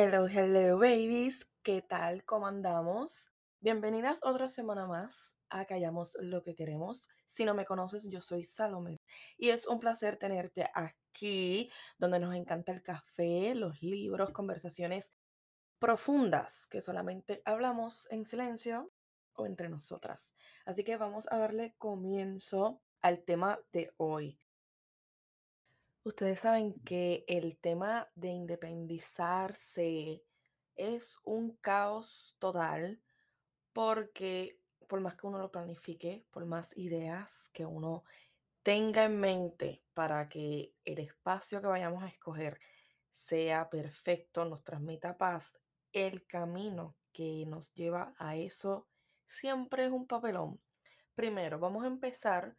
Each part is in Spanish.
Hello, hello, babies. ¿Qué tal? ¿Cómo andamos? Bienvenidas otra semana más a Callamos lo que queremos. Si no me conoces, yo soy Salomé y es un placer tenerte aquí, donde nos encanta el café, los libros, conversaciones profundas que solamente hablamos en silencio o entre nosotras. Así que vamos a darle comienzo al tema de hoy. Ustedes saben que el tema de independizarse es un caos total porque por más que uno lo planifique, por más ideas que uno tenga en mente para que el espacio que vayamos a escoger sea perfecto, nos transmita paz, el camino que nos lleva a eso siempre es un papelón. Primero, vamos a empezar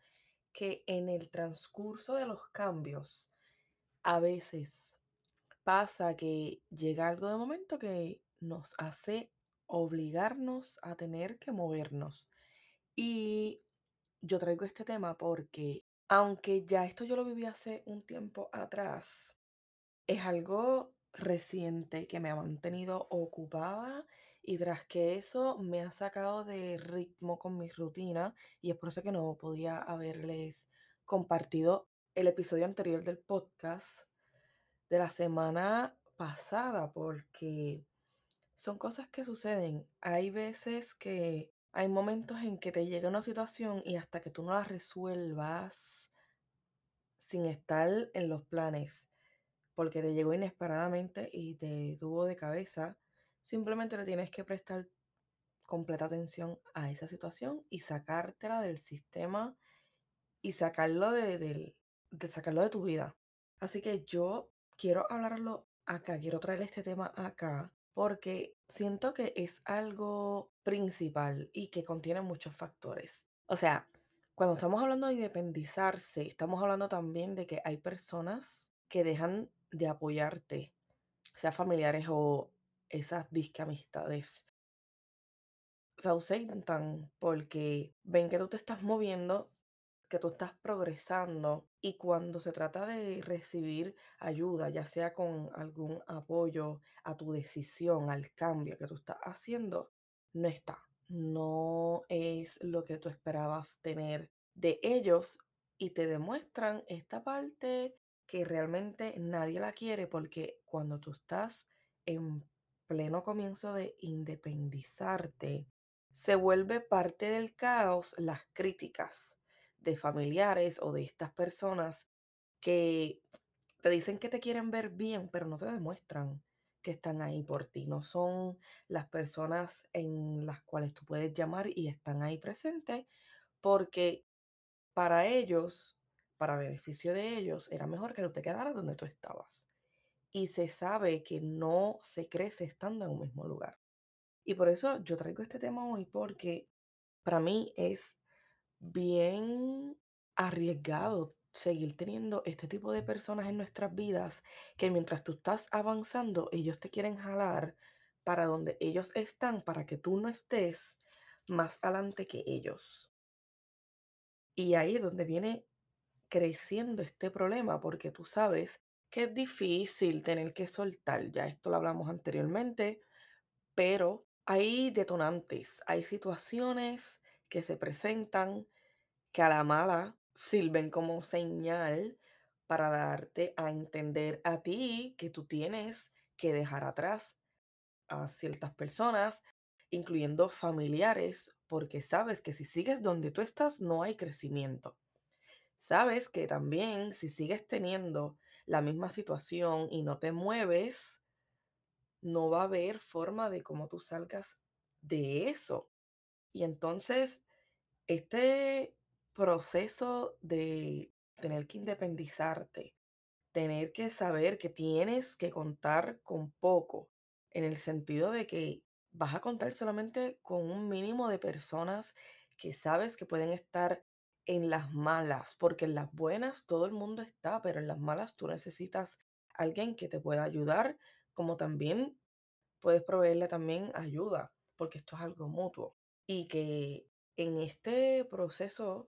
que en el transcurso de los cambios, a veces pasa que llega algo de momento que nos hace obligarnos a tener que movernos. Y yo traigo este tema porque, aunque ya esto yo lo viví hace un tiempo atrás, es algo reciente que me ha mantenido ocupada y tras que eso me ha sacado de ritmo con mi rutina y es por eso que no podía haberles compartido el episodio anterior del podcast de la semana pasada porque son cosas que suceden. Hay veces que hay momentos en que te llega una situación y hasta que tú no la resuelvas sin estar en los planes, porque te llegó inesperadamente y te tuvo de cabeza, simplemente le tienes que prestar completa atención a esa situación y sacártela del sistema y sacarlo de, del- de sacarlo de tu vida. Así que yo quiero hablarlo acá, quiero traer este tema acá, porque siento que es algo principal y que contiene muchos factores. O sea, cuando estamos hablando de independizarse, estamos hablando también de que hay personas que dejan de apoyarte, sea familiares o esas disque amistades. Se ausentan porque ven que tú te estás moviendo que tú estás progresando y cuando se trata de recibir ayuda, ya sea con algún apoyo a tu decisión, al cambio que tú estás haciendo, no está. No es lo que tú esperabas tener de ellos y te demuestran esta parte que realmente nadie la quiere porque cuando tú estás en pleno comienzo de independizarte, se vuelve parte del caos las críticas de familiares o de estas personas que te dicen que te quieren ver bien, pero no te demuestran que están ahí por ti. No son las personas en las cuales tú puedes llamar y están ahí presentes porque para ellos, para beneficio de ellos, era mejor que tú te quedaras donde tú estabas. Y se sabe que no se crece estando en un mismo lugar. Y por eso yo traigo este tema hoy porque para mí es bien arriesgado seguir teniendo este tipo de personas en nuestras vidas que mientras tú estás avanzando, ellos te quieren jalar para donde ellos están, para que tú no estés más adelante que ellos. Y ahí es donde viene creciendo este problema, porque tú sabes que es difícil tener que soltar, ya esto lo hablamos anteriormente, pero hay detonantes, hay situaciones que se presentan que a la mala sirven como señal para darte a entender a ti que tú tienes que dejar atrás a ciertas personas, incluyendo familiares, porque sabes que si sigues donde tú estás no hay crecimiento. Sabes que también si sigues teniendo la misma situación y no te mueves, no va a haber forma de cómo tú salgas de eso. Y entonces este proceso de tener que independizarte, tener que saber que tienes que contar con poco, en el sentido de que vas a contar solamente con un mínimo de personas que sabes que pueden estar en las malas, porque en las buenas todo el mundo está, pero en las malas tú necesitas alguien que te pueda ayudar, como también puedes proveerle también ayuda, porque esto es algo mutuo. Y que en este proceso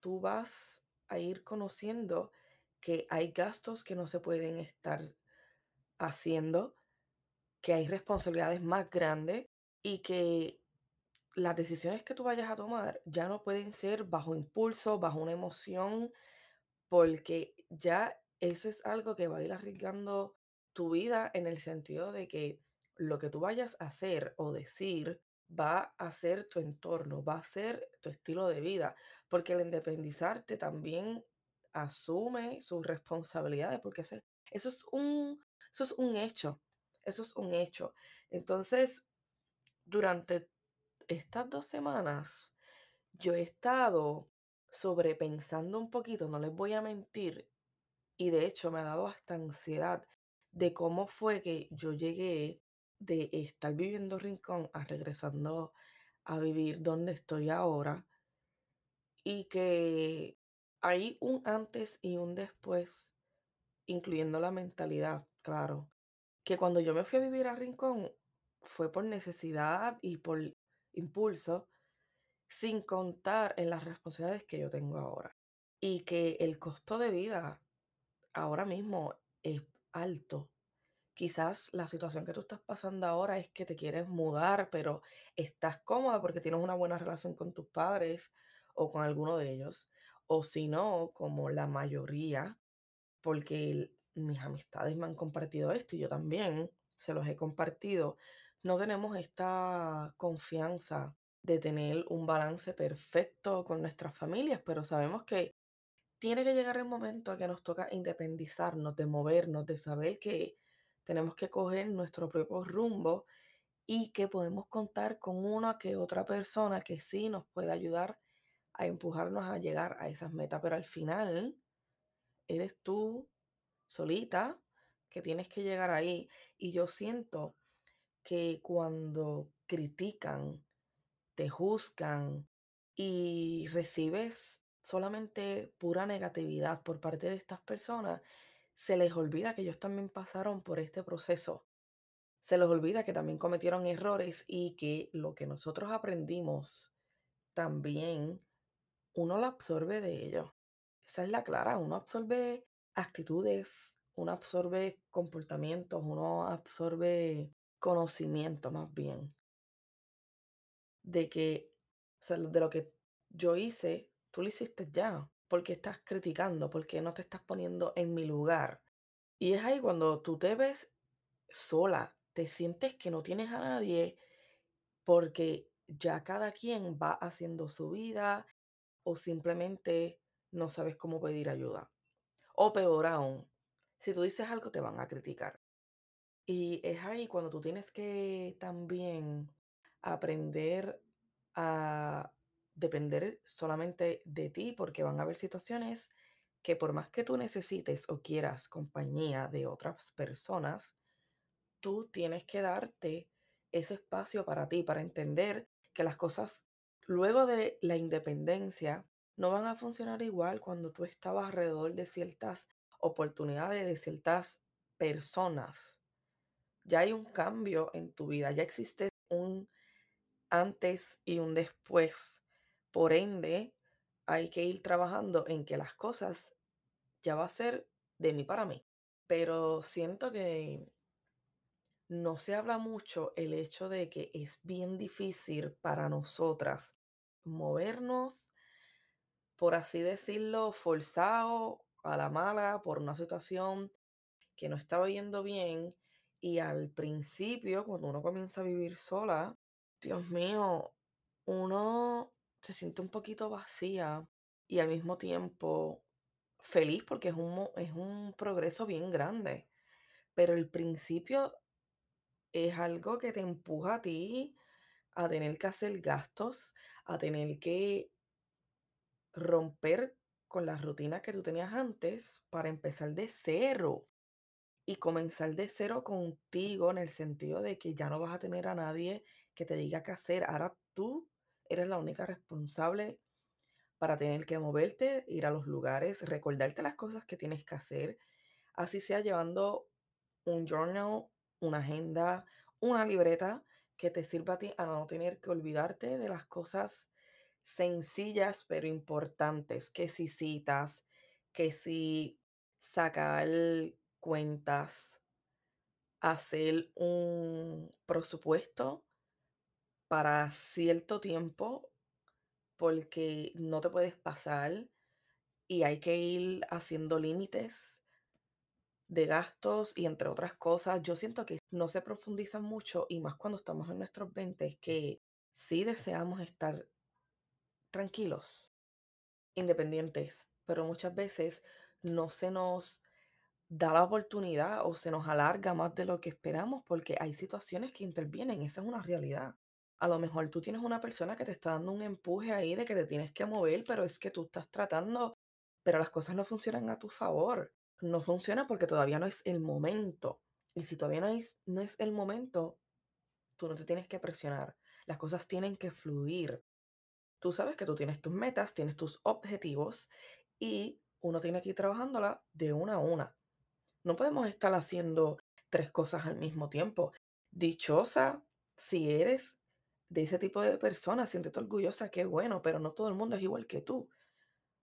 tú vas a ir conociendo que hay gastos que no se pueden estar haciendo, que hay responsabilidades más grandes y que las decisiones que tú vayas a tomar ya no pueden ser bajo impulso, bajo una emoción, porque ya eso es algo que va a ir arriesgando tu vida en el sentido de que lo que tú vayas a hacer o decir va a ser tu entorno, va a ser tu estilo de vida, porque el independizarte también asume sus responsabilidades, porque eso, eso es un, eso es un hecho, eso es un hecho. Entonces, durante estas dos semanas, yo he estado sobrepensando un poquito, no les voy a mentir, y de hecho me ha dado hasta ansiedad de cómo fue que yo llegué de estar viviendo Rincón a regresando a vivir donde estoy ahora y que hay un antes y un después, incluyendo la mentalidad, claro, que cuando yo me fui a vivir a Rincón fue por necesidad y por impulso, sin contar en las responsabilidades que yo tengo ahora. Y que el costo de vida ahora mismo es alto. Quizás la situación que tú estás pasando ahora es que te quieres mudar, pero estás cómoda porque tienes una buena relación con tus padres o con alguno de ellos. O si no, como la mayoría, porque el- mis amistades me han compartido esto y yo también se los he compartido. No tenemos esta confianza de tener un balance perfecto con nuestras familias, pero sabemos que tiene que llegar el momento a que nos toca independizarnos, de movernos, de saber que tenemos que coger nuestro propio rumbo y que podemos contar con una que otra persona que sí nos puede ayudar a empujarnos a llegar a esas metas. Pero al final eres tú solita que tienes que llegar ahí. Y yo siento que cuando critican, te juzgan y recibes solamente pura negatividad por parte de estas personas, se les olvida que ellos también pasaron por este proceso. Se les olvida que también cometieron errores y que lo que nosotros aprendimos también uno lo absorbe de ellos. Esa es la clara, uno absorbe actitudes, uno absorbe comportamientos, uno absorbe conocimiento más bien de que, de lo que yo hice, tú lo hiciste ya. ¿Por qué estás criticando? ¿Por qué no te estás poniendo en mi lugar? Y es ahí cuando tú te ves sola, te sientes que no tienes a nadie porque ya cada quien va haciendo su vida o simplemente no sabes cómo pedir ayuda. O peor aún, si tú dices algo te van a criticar. Y es ahí cuando tú tienes que también aprender a depender solamente de ti, porque van a haber situaciones que por más que tú necesites o quieras compañía de otras personas, tú tienes que darte ese espacio para ti, para entender que las cosas luego de la independencia no van a funcionar igual cuando tú estabas alrededor de ciertas oportunidades, de ciertas personas ya hay un cambio en tu vida, ya existe un antes y un después. Por ende, hay que ir trabajando en que las cosas ya va a ser de mí para mí. Pero siento que no se habla mucho el hecho de que es bien difícil para nosotras movernos, por así decirlo, forzado a la mala por una situación que no estaba yendo bien. Y al principio, cuando uno comienza a vivir sola, Dios mío, uno se siente un poquito vacía y al mismo tiempo feliz porque es un, es un progreso bien grande. Pero el principio es algo que te empuja a ti a tener que hacer gastos, a tener que romper con la rutina que tú tenías antes para empezar de cero. y comenzar de cero contigo en el sentido de que ya no vas a tener a nadie que te diga qué hacer. Ahora tú eres la única responsable para tener que moverte, ir a los lugares, recordarte las cosas que tienes que hacer, así sea llevando un journal, una agenda, una libreta que te sirva a ti a no tener que olvidarte de las cosas sencillas pero importantes, que si citas, que si sacar cuentas, hacer un presupuesto para cierto tiempo porque no te puedes pasar y hay que ir haciendo límites de gastos y entre otras cosas. Yo siento que no se profundiza mucho y más cuando estamos en nuestros 20 que sí deseamos estar tranquilos, independientes, pero muchas veces no se nos da la oportunidad o se nos alarga más de lo que esperamos porque hay situaciones que intervienen, esa es una realidad. A lo mejor tú tienes una persona que te está dando un empuje ahí de que te tienes que mover, pero es que tú estás tratando, pero las cosas no funcionan a tu favor. No funciona porque todavía no es el momento. Y si todavía no es, no es el momento, tú no te tienes que presionar. Las cosas tienen que fluir. Tú sabes que tú tienes tus metas, tienes tus objetivos y uno tiene que ir trabajándola de una a una. No podemos estar haciendo tres cosas al mismo tiempo. Dichosa si eres de ese tipo de persona, siéntete orgullosa, qué bueno, pero no todo el mundo es igual que tú.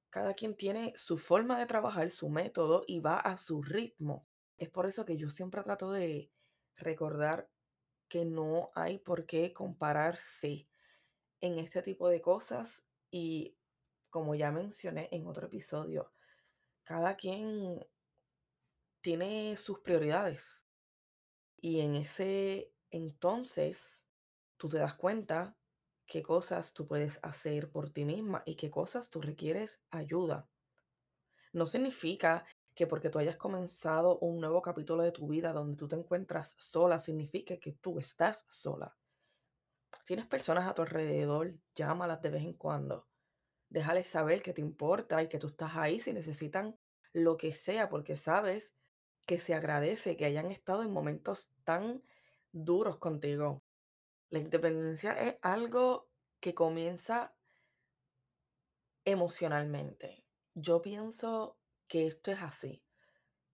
Cada quien tiene su forma de trabajar, su método y va a su ritmo. Es por eso que yo siempre trato de recordar que no hay por qué compararse en este tipo de cosas y como ya mencioné en otro episodio, cada quien tiene sus prioridades y en ese entonces tú te das cuenta qué cosas tú puedes hacer por ti misma y qué cosas tú requieres ayuda. No significa que porque tú hayas comenzado un nuevo capítulo de tu vida donde tú te encuentras sola, significa que tú estás sola. Tienes personas a tu alrededor, llámalas de vez en cuando. Déjales saber que te importa y que tú estás ahí si necesitan lo que sea, porque sabes que se agradece que hayan estado en momentos tan duros contigo. La independencia es algo que comienza emocionalmente. Yo pienso que esto es así.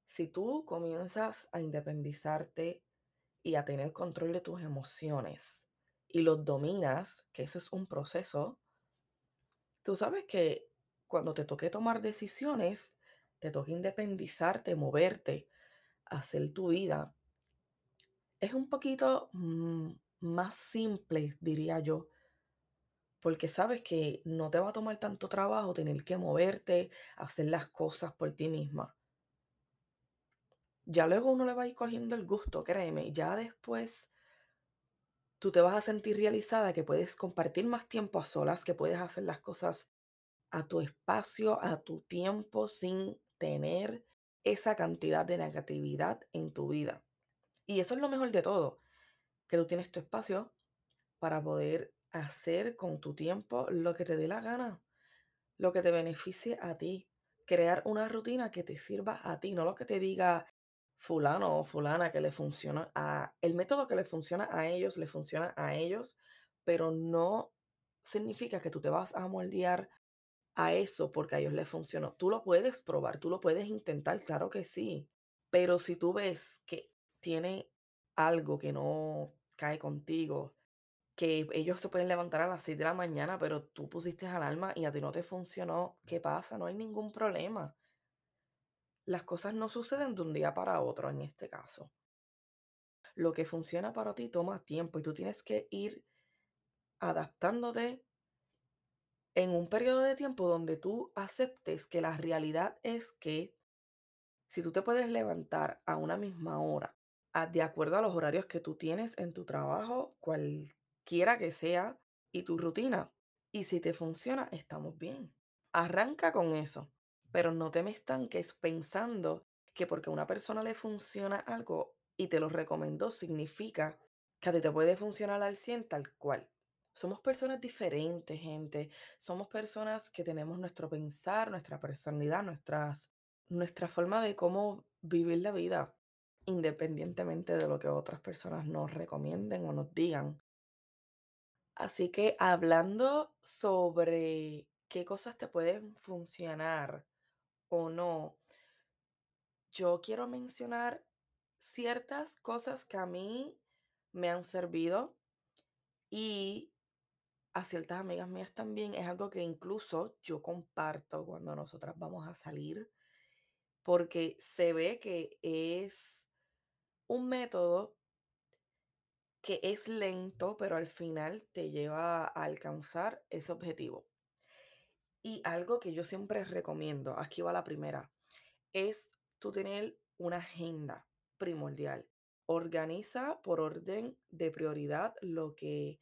Si tú comienzas a independizarte y a tener control de tus emociones y los dominas, que eso es un proceso, tú sabes que cuando te toque tomar decisiones, te toca independizarte, moverte, hacer tu vida, es un poquito mm, más simple, diría yo, porque sabes que no te va a tomar tanto trabajo tener que moverte, hacer las cosas por ti misma. Ya luego uno le va a ir cogiendo el gusto, créeme, ya después tú te vas a sentir realizada que puedes compartir más tiempo a solas, que puedes hacer las cosas a tu espacio, a tu tiempo, sin tener esa cantidad de negatividad en tu vida. Y eso es lo mejor de todo, que tú tienes tu espacio para poder hacer con tu tiempo lo que te dé la gana, lo que te beneficie a ti, crear una rutina que te sirva a ti, no lo que te diga fulano o fulana que le funciona a el método que le funciona a ellos, le funciona a ellos, pero no significa que tú te vas a moldear a eso porque a ellos les funcionó. Tú lo puedes probar, tú lo puedes intentar, claro que sí, pero si tú ves que tiene algo que no cae contigo, que ellos se pueden levantar a las 6 de la mañana, pero tú pusiste alarma y a ti no te funcionó, ¿qué pasa? No hay ningún problema. Las cosas no suceden de un día para otro en este caso. Lo que funciona para ti toma tiempo y tú tienes que ir adaptándote en un periodo de tiempo donde tú aceptes que la realidad es que si tú te puedes levantar a una misma hora, de acuerdo a los horarios que tú tienes en tu trabajo, cualquiera que sea, y tu rutina, y si te funciona, estamos bien. Arranca con eso, pero no te me estanques pensando que porque a una persona le funciona algo y te lo recomendó, significa que a ti te puede funcionar al 100 tal cual. Somos personas diferentes, gente. Somos personas que tenemos nuestro pensar, nuestra personalidad, nuestras, nuestra forma de cómo vivir la vida, independientemente de lo que otras personas nos recomienden o nos digan. Así que hablando sobre qué cosas te pueden funcionar o no, yo quiero mencionar ciertas cosas que a mí me han servido y a ciertas amigas mías también. Es algo que incluso yo comparto cuando nosotras vamos a salir porque se ve que es un método que es lento, pero al final te lleva a alcanzar ese objetivo. Y algo que yo siempre recomiendo, aquí va la primera, es tú tener una agenda primordial. Organiza por orden de prioridad lo que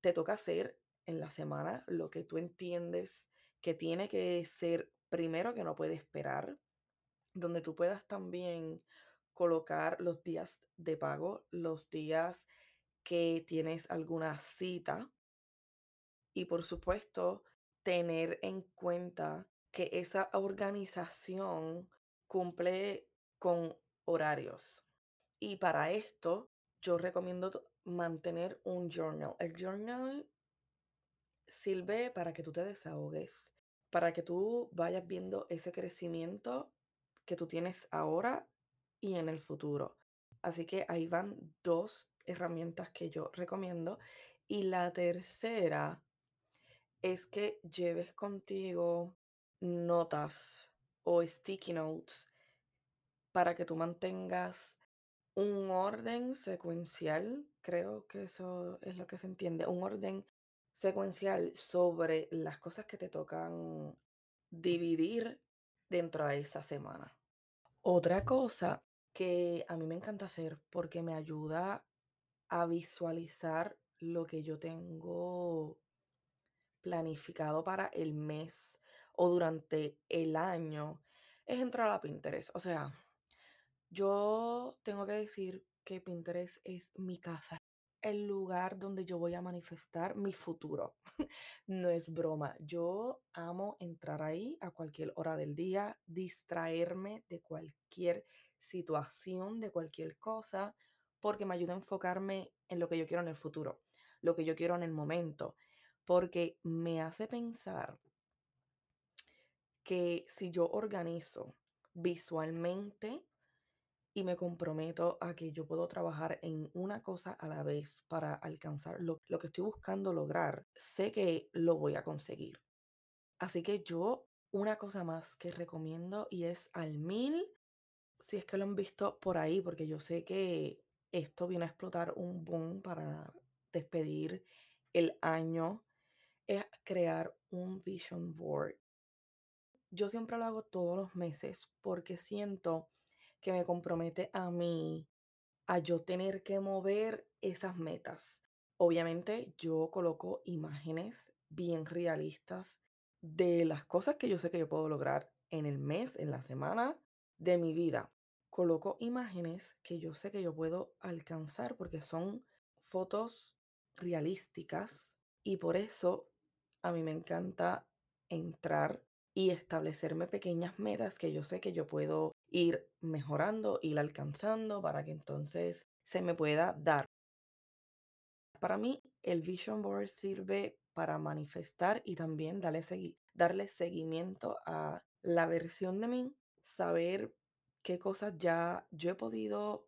te toca hacer en la semana, lo que tú entiendes que tiene que ser primero, que no puede esperar, donde tú puedas también colocar los días de pago, los días que tienes alguna cita y por supuesto tener en cuenta que esa organización cumple con horarios. Y para esto yo recomiendo mantener un journal. El journal sirve para que tú te desahogues, para que tú vayas viendo ese crecimiento que tú tienes ahora y en el futuro. Así que ahí van dos herramientas que yo recomiendo. Y la tercera es que lleves contigo notas o sticky notes para que tú mantengas un orden secuencial, creo que eso es lo que se entiende, un orden secuencial sobre las cosas que te tocan dividir dentro de esa semana. Otra cosa que a mí me encanta hacer porque me ayuda a visualizar lo que yo tengo planificado para el mes o durante el año es entrar a Pinterest. O sea, yo tengo que decir que Pinterest es mi casa, el lugar donde yo voy a manifestar mi futuro. No es broma, yo amo entrar ahí a cualquier hora del día, distraerme de cualquier situación, de cualquier cosa, porque me ayuda a enfocarme en lo que yo quiero en el futuro, lo que yo quiero en el momento, porque me hace pensar que si yo organizo visualmente, y me comprometo a que yo puedo trabajar en una cosa a la vez para alcanzar lo, lo que estoy buscando lograr, sé que lo voy a conseguir. Así que yo, una cosa más que recomiendo y es al mil, si es que lo han visto por ahí, porque yo sé que esto viene a explotar un boom para despedir el año, es crear un vision board. Yo siempre lo hago todos los meses porque siento que me compromete a mí a yo tener que mover esas metas. Obviamente yo coloco imágenes bien realistas de las cosas que yo sé que yo puedo lograr en el mes, en la semana de mi vida. Coloco imágenes que yo sé que yo puedo alcanzar porque son fotos realísticas y por eso a mí me encanta entrar y establecerme pequeñas metas que yo sé que yo puedo ir mejorando, ir alcanzando para que entonces se me pueda dar. Para mí, el Vision Board sirve para manifestar y también darle, segui- darle seguimiento a la versión de mí, saber qué cosas ya yo he podido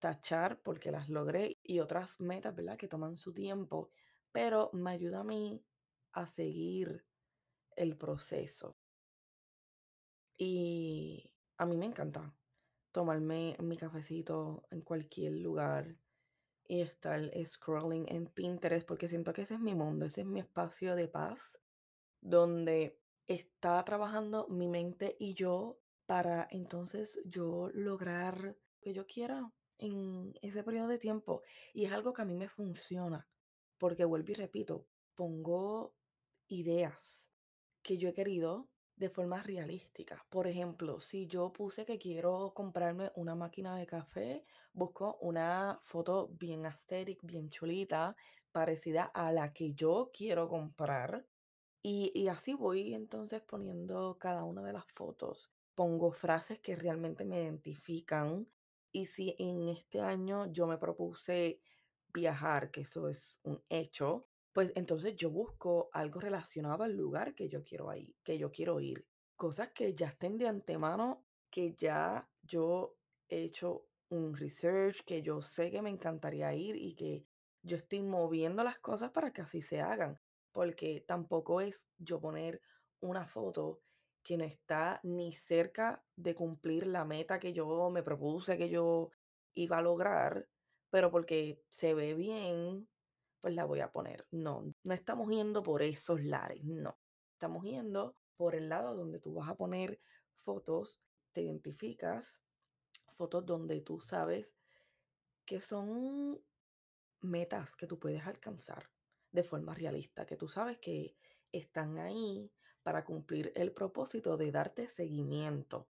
tachar porque las logré y otras metas, ¿verdad? Que toman su tiempo, pero me ayuda a mí a seguir el proceso. Y a mí me encanta tomarme mi cafecito en cualquier lugar y estar scrolling en Pinterest porque siento que ese es mi mundo, ese es mi espacio de paz donde está trabajando mi mente y yo para entonces yo lograr lo que yo quiera en ese periodo de tiempo. Y es algo que a mí me funciona porque vuelvo y repito, pongo ideas que yo he querido de forma realística. Por ejemplo, si yo puse que quiero comprarme una máquina de café, busco una foto bien aesthetic, bien chulita, parecida a la que yo quiero comprar. Y así voy entonces poniendo cada una de las fotos. Pongo frases que realmente me identifican. Y si en este año yo me propuse viajar, que eso es un hecho, pues entonces yo busco algo relacionado al lugar que yo quiero ir, que yo quiero ir. Cosas que ya estén de antemano, que ya yo he hecho un research, que yo sé que me encantaría ir y que yo estoy moviendo las cosas para que así se hagan. Porque tampoco es yo poner una foto que no está ni cerca de cumplir la meta que yo me propuse, que yo iba a lograr, pero porque se ve bien, pues la voy a poner. No, no estamos yendo por esos lares, no. Estamos yendo por el lado donde tú vas a poner fotos, te identificas, fotos donde tú sabes que son metas que tú puedes alcanzar de forma realista, que tú sabes que están ahí para cumplir el propósito de darte seguimiento.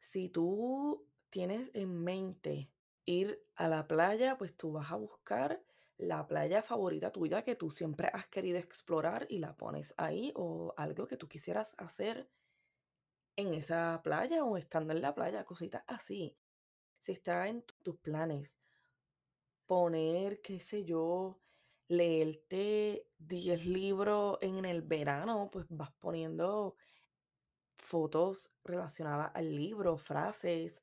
Si tú tienes en mente ir a la playa, pues tú vas a buscar la playa favorita tuya que tú siempre has querido explorar y la pones ahí o algo que tú quisieras hacer en esa playa o estando en la playa, cositas así. Si está en tu- tus planes, poner, qué sé yo, leerte 10 libros en el verano, pues vas poniendo fotos relacionadas al libro, frases,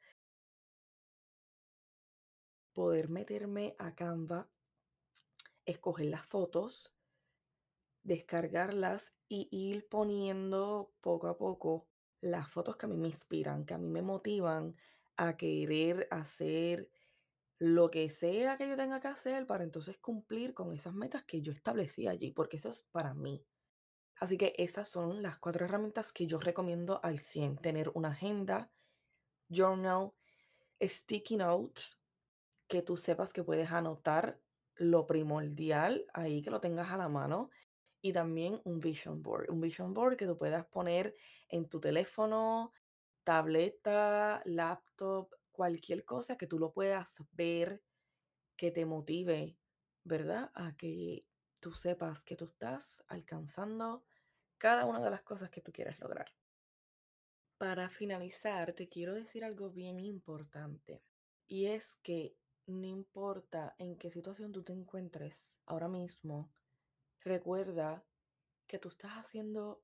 poder meterme a Canva, escoger las fotos, descargarlas y ir poniendo poco a poco las fotos que a mí me inspiran, que a mí me motivan a querer hacer lo que sea que yo tenga que hacer para entonces cumplir con esas metas que yo establecí allí, porque eso es para mí. Así que esas son las cuatro herramientas que yo recomiendo al 100. Tener una agenda, journal, sticky notes, que tú sepas que puedes anotar lo primordial ahí, que lo tengas a la mano. Y también un vision board. Un vision board que tú puedas poner en tu teléfono, tableta, laptop, cualquier cosa que tú lo puedas ver, que te motive, ¿verdad? A que tú sepas que tú estás alcanzando cada una de las cosas que tú quieres lograr. Para finalizar, te quiero decir algo bien importante. Y es que no importa en qué situación tú te encuentres ahora mismo, recuerda que tú estás haciendo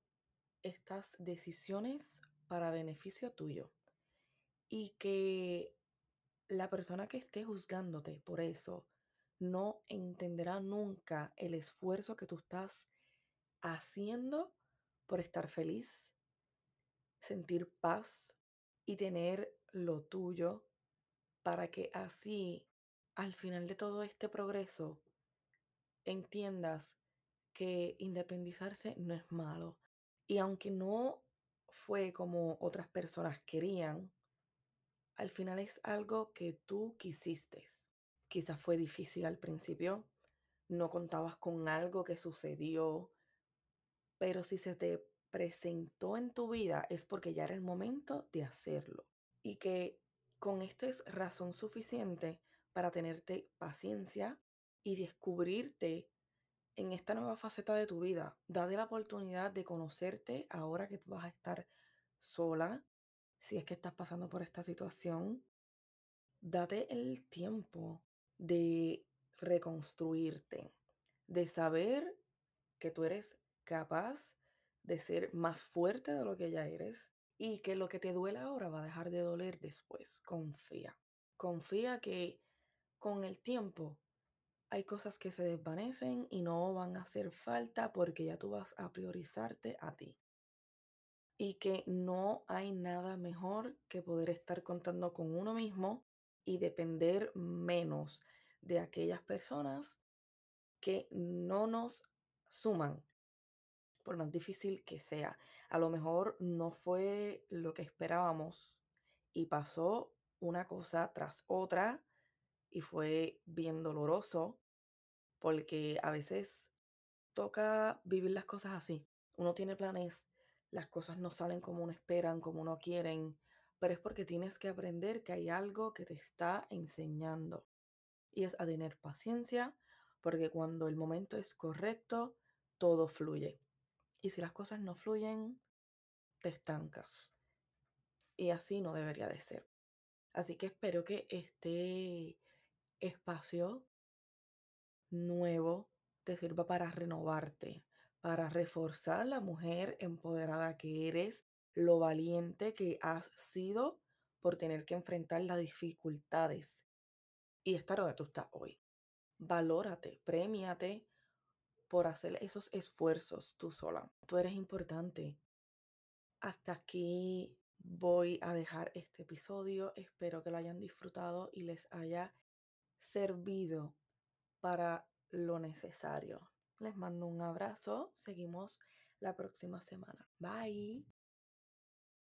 estas decisiones para beneficio tuyo y que la persona que esté juzgándote por eso no entenderá nunca el esfuerzo que tú estás haciendo por estar feliz, sentir paz y tener lo tuyo para que así, al final de todo este progreso, entiendas que independizarse no es malo. Y aunque no fue como otras personas querían, al final es algo que tú quisiste. Quizás fue difícil al principio, no contabas con algo que sucedió, pero si se te presentó en tu vida es porque ya era el momento de hacerlo. Y que con esto es razón suficiente para tenerte paciencia y descubrirte en esta nueva faceta de tu vida. Date la oportunidad de conocerte ahora que vas a estar sola, si es que estás pasando por esta situación. Date el tiempo de reconstruirte, de saber que tú eres capaz de ser más fuerte de lo que ya eres y que lo que te duele ahora va a dejar de doler después. Confía. Confía que con el tiempo hay cosas que se desvanecen y no van a hacer falta porque ya tú vas a priorizarte a ti. Y que no hay nada mejor que poder estar contando con uno mismo y depender menos de aquellas personas que no nos suman, por más difícil que sea. A lo mejor no fue lo que esperábamos y pasó una cosa tras otra y fue bien doloroso porque a veces toca vivir las cosas así. Uno tiene planes, las cosas no salen como uno esperan, como uno quieren, pero es porque tienes que aprender que hay algo que te está enseñando. Y es a tener paciencia, porque cuando el momento es correcto, todo fluye. Y si las cosas no fluyen, te estancas. Y así no debería de ser. Así que espero que este espacio nuevo te sirva para renovarte, para reforzar la mujer empoderada que eres, lo valiente que has sido por tener que enfrentar las dificultades y estar donde tú estás hoy. Valórate, premiate por hacer esos esfuerzos tú sola. Tú eres importante. Hasta aquí voy a dejar este episodio. Espero que lo hayan disfrutado y les haya servido para lo necesario. Les mando un abrazo. Seguimos la próxima semana. Bye.